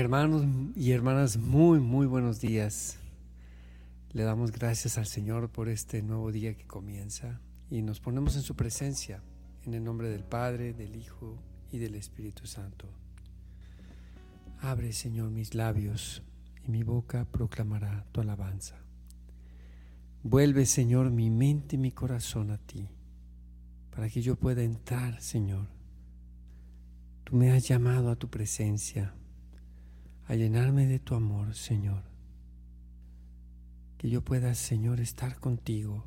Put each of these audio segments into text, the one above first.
Hermanos y hermanas, muy, muy buenos días. Le damos gracias al Señor por este nuevo día que comienza y nos ponemos en su presencia, en el nombre del Padre, del Hijo y del Espíritu Santo. Abre, Señor, mis labios y mi boca proclamará tu alabanza. Vuelve, Señor, mi mente y mi corazón a ti, para que yo pueda entrar, Señor. Tú me has llamado a tu presencia a llenarme de tu amor, Señor. Que yo pueda, Señor, estar contigo,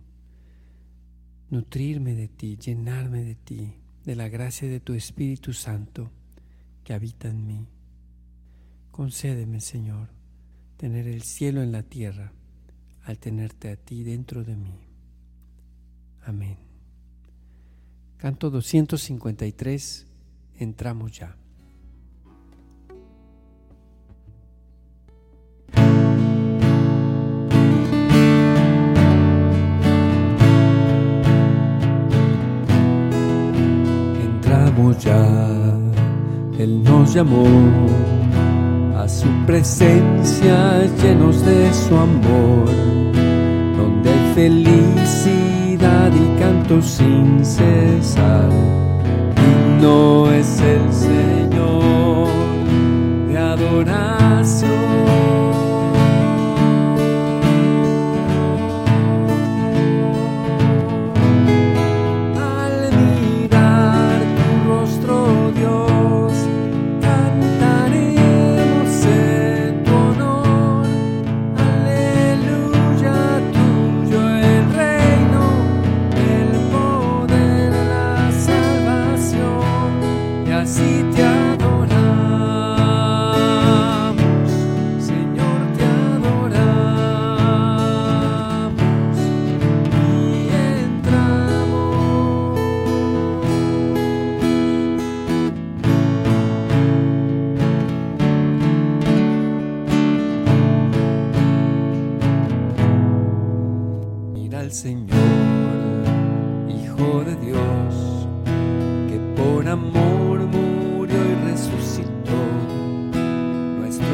nutrirme de ti, llenarme de ti, de la gracia de tu Espíritu Santo que habita en mí. Concédeme, Señor, tener el cielo en la tierra al tenerte a ti dentro de mí. Amén. Canto 253, entramos ya. Él nos llamó a su presencia llenos de su amor, donde hay felicidad y canto sin cesar. no es el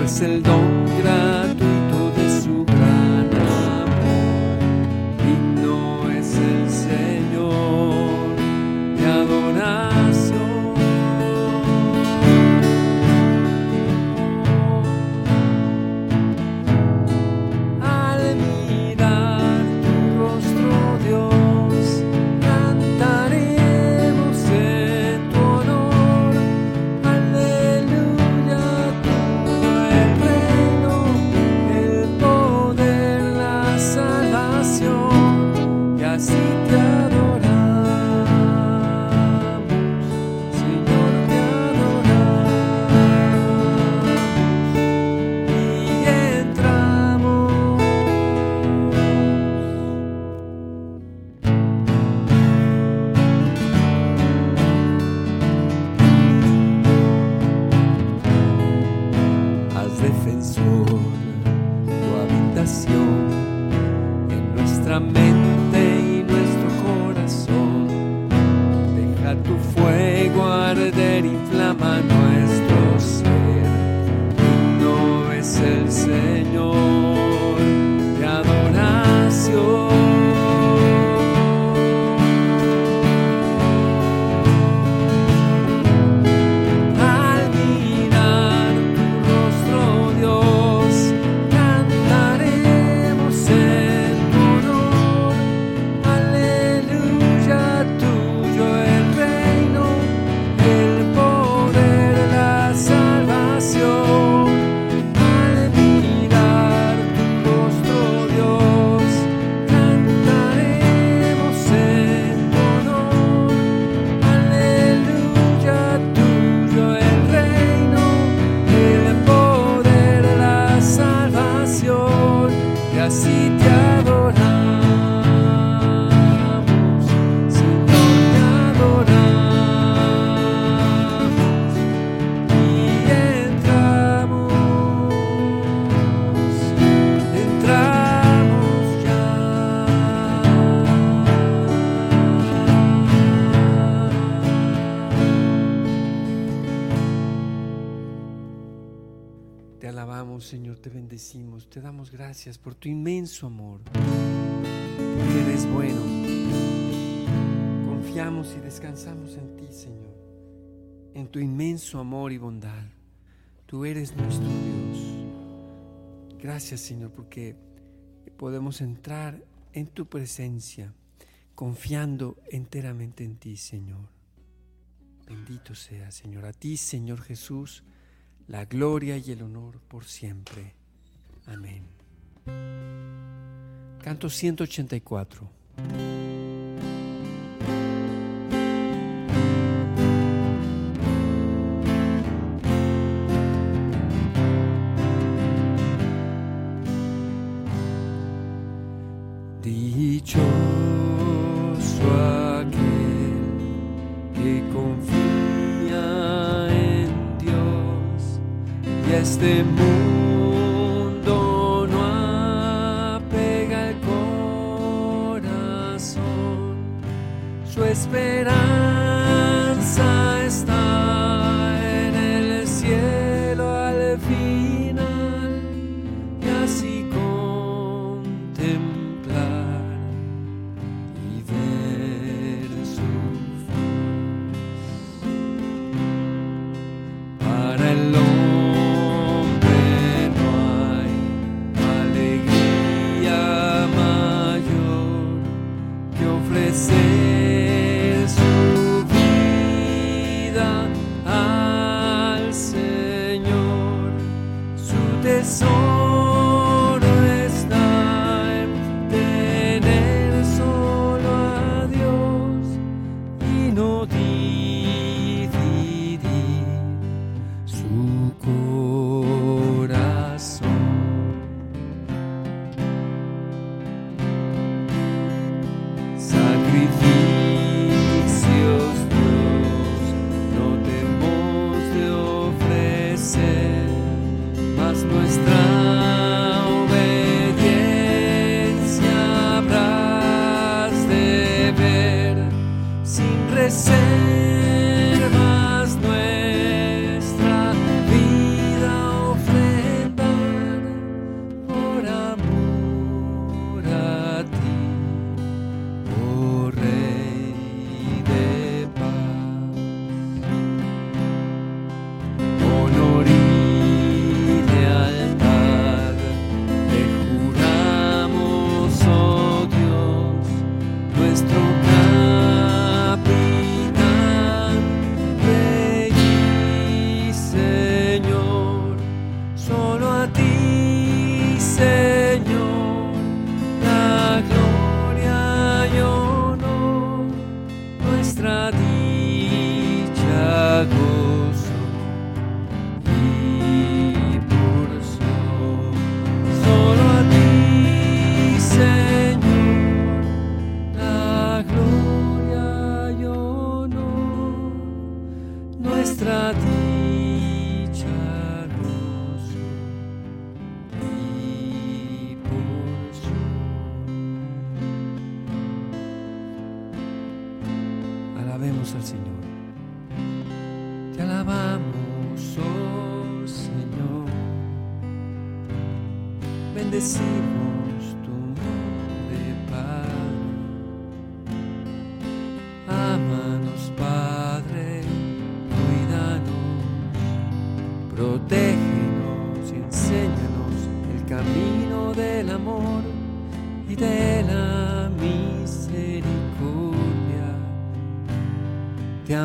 es el don. Te damos gracias por tu inmenso amor, porque eres bueno. Confiamos y descansamos en ti, Señor, en tu inmenso amor y bondad. Tú eres nuestro Dios. Gracias, Señor, porque podemos entrar en tu presencia, confiando enteramente en ti, Señor. Bendito sea, Señor, a ti, Señor Jesús la gloria y el honor por siempre. Amén. Canto 184. Al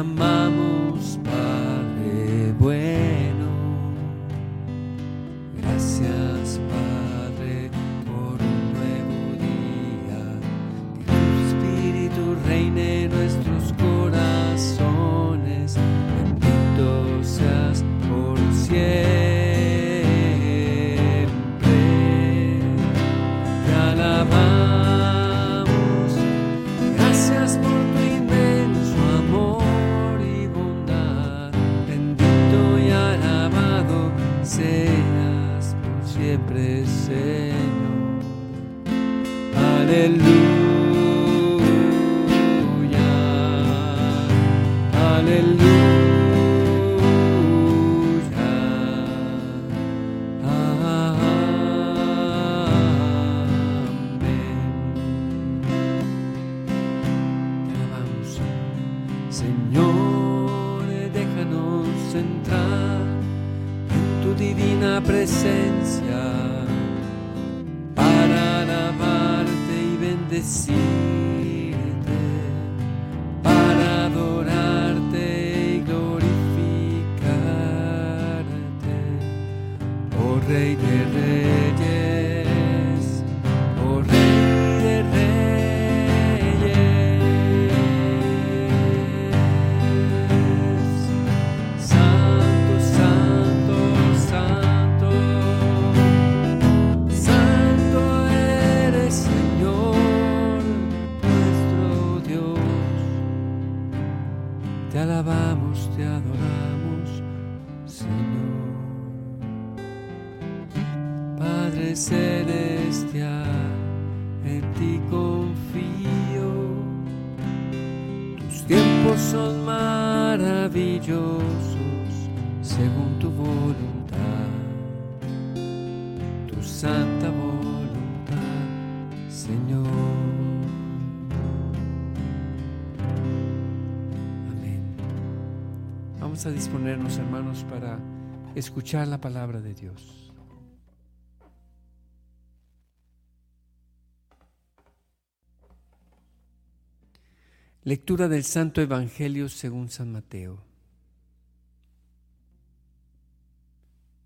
Te y Padre celestial, en ti confío. Tus tiempos son maravillosos según tu voluntad, tu santa voluntad, Señor. Amén. Vamos a disponernos, hermanos, para escuchar la palabra de Dios. Lectura del Santo Evangelio según San Mateo.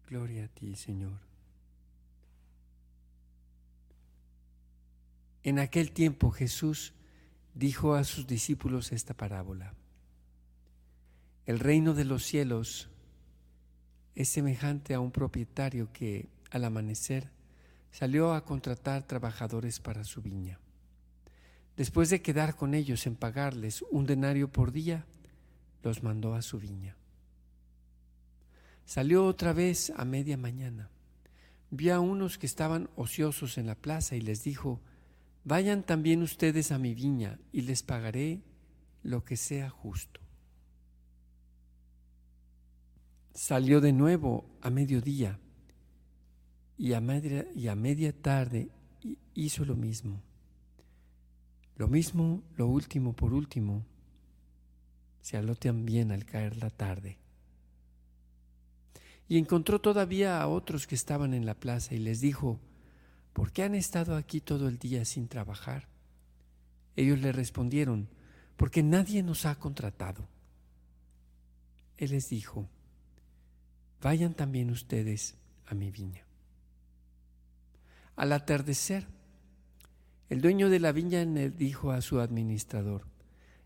Gloria a ti, Señor. En aquel tiempo Jesús dijo a sus discípulos esta parábola. El reino de los cielos es semejante a un propietario que al amanecer salió a contratar trabajadores para su viña. Después de quedar con ellos en pagarles un denario por día, los mandó a su viña. Salió otra vez a media mañana. Vio a unos que estaban ociosos en la plaza y les dijo, Vayan también ustedes a mi viña y les pagaré lo que sea justo. Salió de nuevo a mediodía y a media, y a media tarde hizo lo mismo. Lo mismo, lo último por último, se aló también al caer la tarde. Y encontró todavía a otros que estaban en la plaza y les dijo, ¿por qué han estado aquí todo el día sin trabajar? Ellos le respondieron, porque nadie nos ha contratado. Él les dijo, vayan también ustedes a mi viña. Al atardecer, el dueño de la viña dijo a su administrador,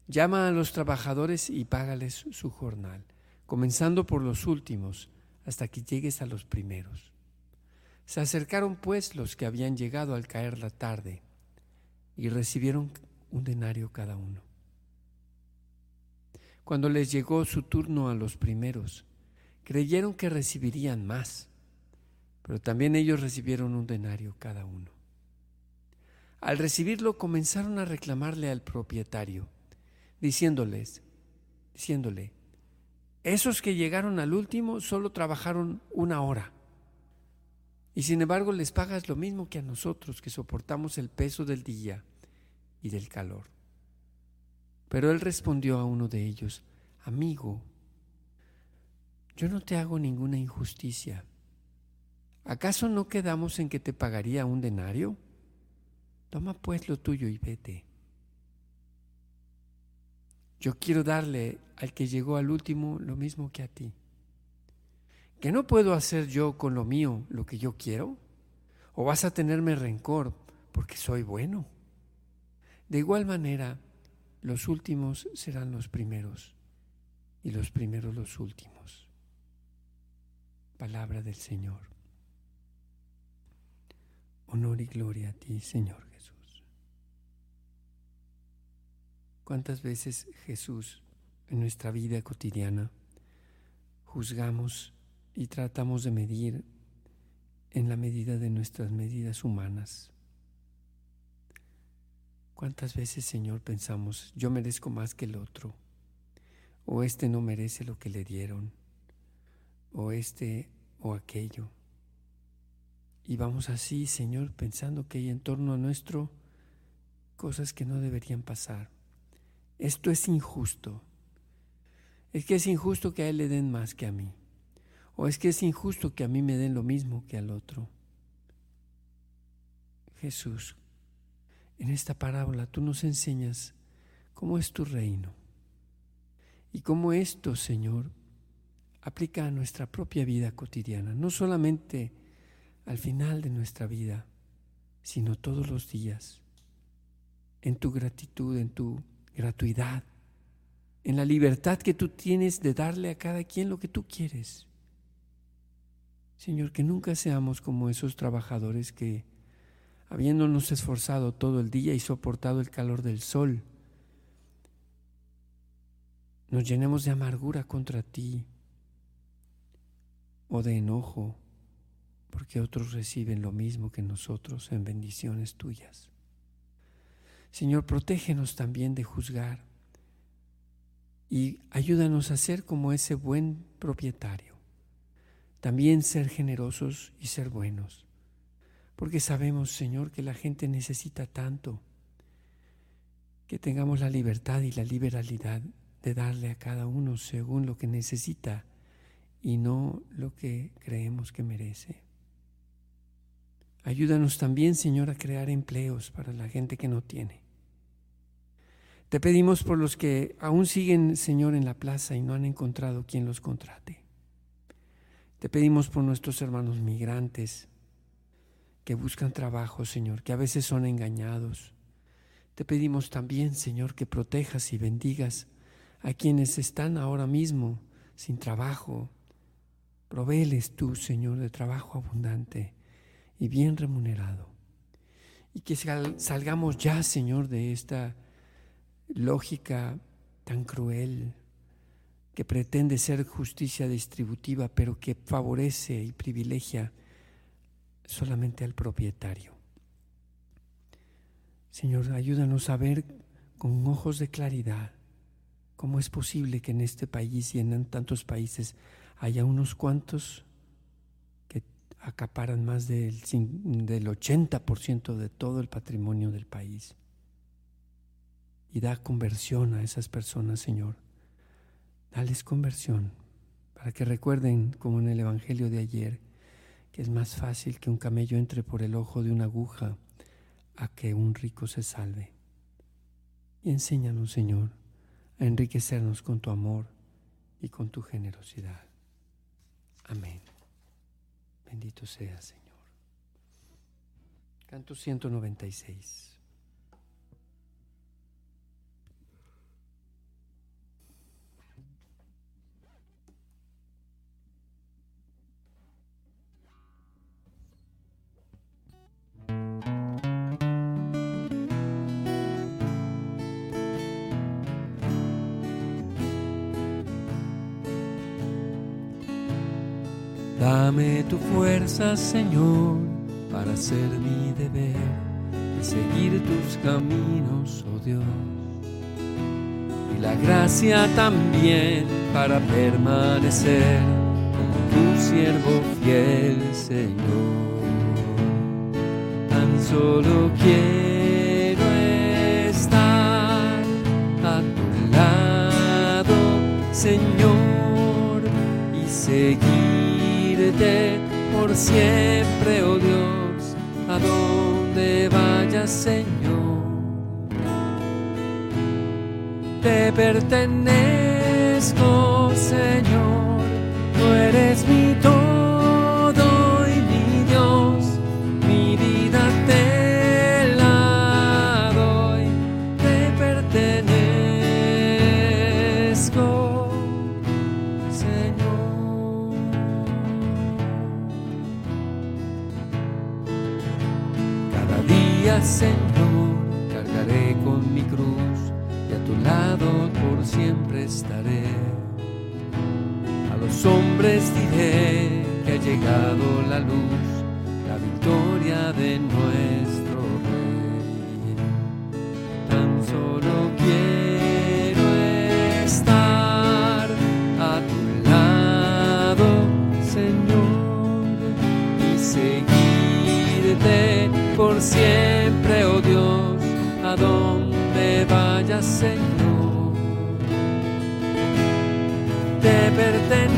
llama a los trabajadores y págales su jornal, comenzando por los últimos hasta que llegues a los primeros. Se acercaron pues los que habían llegado al caer la tarde y recibieron un denario cada uno. Cuando les llegó su turno a los primeros, creyeron que recibirían más, pero también ellos recibieron un denario cada uno. Al recibirlo comenzaron a reclamarle al propietario, diciéndoles, diciéndole, esos que llegaron al último solo trabajaron una hora. Y sin embargo les pagas lo mismo que a nosotros que soportamos el peso del día y del calor. Pero él respondió a uno de ellos, amigo, yo no te hago ninguna injusticia. ¿Acaso no quedamos en que te pagaría un denario? Toma pues lo tuyo y vete. Yo quiero darle al que llegó al último lo mismo que a ti. ¿Que no puedo hacer yo con lo mío lo que yo quiero? ¿O vas a tenerme rencor porque soy bueno? De igual manera, los últimos serán los primeros y los primeros los últimos. Palabra del Señor. Honor y gloria a ti, Señor. ¿Cuántas veces Jesús en nuestra vida cotidiana juzgamos y tratamos de medir en la medida de nuestras medidas humanas? ¿Cuántas veces, Señor, pensamos, yo merezco más que el otro? O este no merece lo que le dieron, o este o aquello. Y vamos así, Señor, pensando que hay en torno a nuestro cosas que no deberían pasar. Esto es injusto, Es que es injusto que a él le den más que a mí. O es que es injusto que a mí me den lo mismo que al otro. Jesús, en esta parábola tú nos enseñas cómo es tu reino y cómo esto, Señor, aplica a nuestra propia vida cotidiana, no solamente al final de nuestra vida, sino todos los días, en tu gratitud, en tu gratuidad, en la libertad que tú tienes de darle a cada quien lo que tú quieres. Señor, que nunca seamos como esos trabajadores que, habiéndonos esforzado todo el día y soportado el calor del sol, nos llenemos de amargura contra ti o de enojo porque otros reciben lo mismo que nosotros en bendiciones tuyas. Señor, protégenos también de juzgar y ayúdanos a ser como ese buen propietario. También ser generosos y ser buenos, porque sabemos, Señor, que la gente necesita tanto que tengamos la libertad y la liberalidad de darle a cada uno según lo que necesita y no lo que creemos que merece. Ayúdanos también, Señor, a crear empleos para la gente que no tiene. Te pedimos por los que aún siguen, Señor, en la plaza y no han encontrado quien los contrate. Te pedimos por nuestros hermanos migrantes que buscan trabajo, Señor, que a veces son engañados. Te pedimos también, Señor, que protejas y bendigas a quienes están ahora mismo sin trabajo. Provéles tú, Señor, de trabajo abundante y bien remunerado. Y que salgamos ya, Señor, de esta lógica tan cruel que pretende ser justicia distributiva, pero que favorece y privilegia solamente al propietario. Señor, ayúdanos a ver con ojos de claridad ¿Cómo es posible que en este país y en tantos países haya unos cuantos que acaparan más del, del 80% de todo el patrimonio del país? Y da conversión a esas personas, Señor. Dales conversión para que recuerden, como en el Evangelio de ayer, que es más fácil que un camello entre por el ojo de una aguja a que un rico se salve. Y enséñanos, Señor, enriquecernos con tu amor y con tu generosidad. Amén. Bendito sea, Señor. Canto 196. Dame tu fuerza, Señor, para hacer mi deber y seguir tus caminos, oh Dios. Y la gracia también para permanecer como tu siervo fiel, Señor. Tan solo quiero por siempre, oh Dios, a donde vayas, Señor. Te pertenezco, Señor, tú eres mi todo Cargaré con mi cruz y a tu lado por siempre estaré. A los hombres diré que ha llegado la luz, la victoria de nuestro verte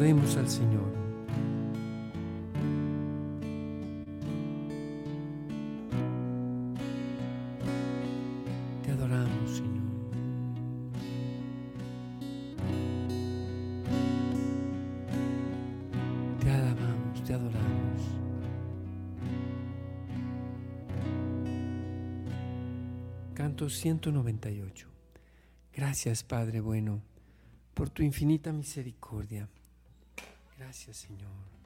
al Señor. Te adoramos, Señor. Te alabamos, te adoramos. Canto 198. Gracias, Padre bueno, por tu infinita misericordia Gracias, Señor.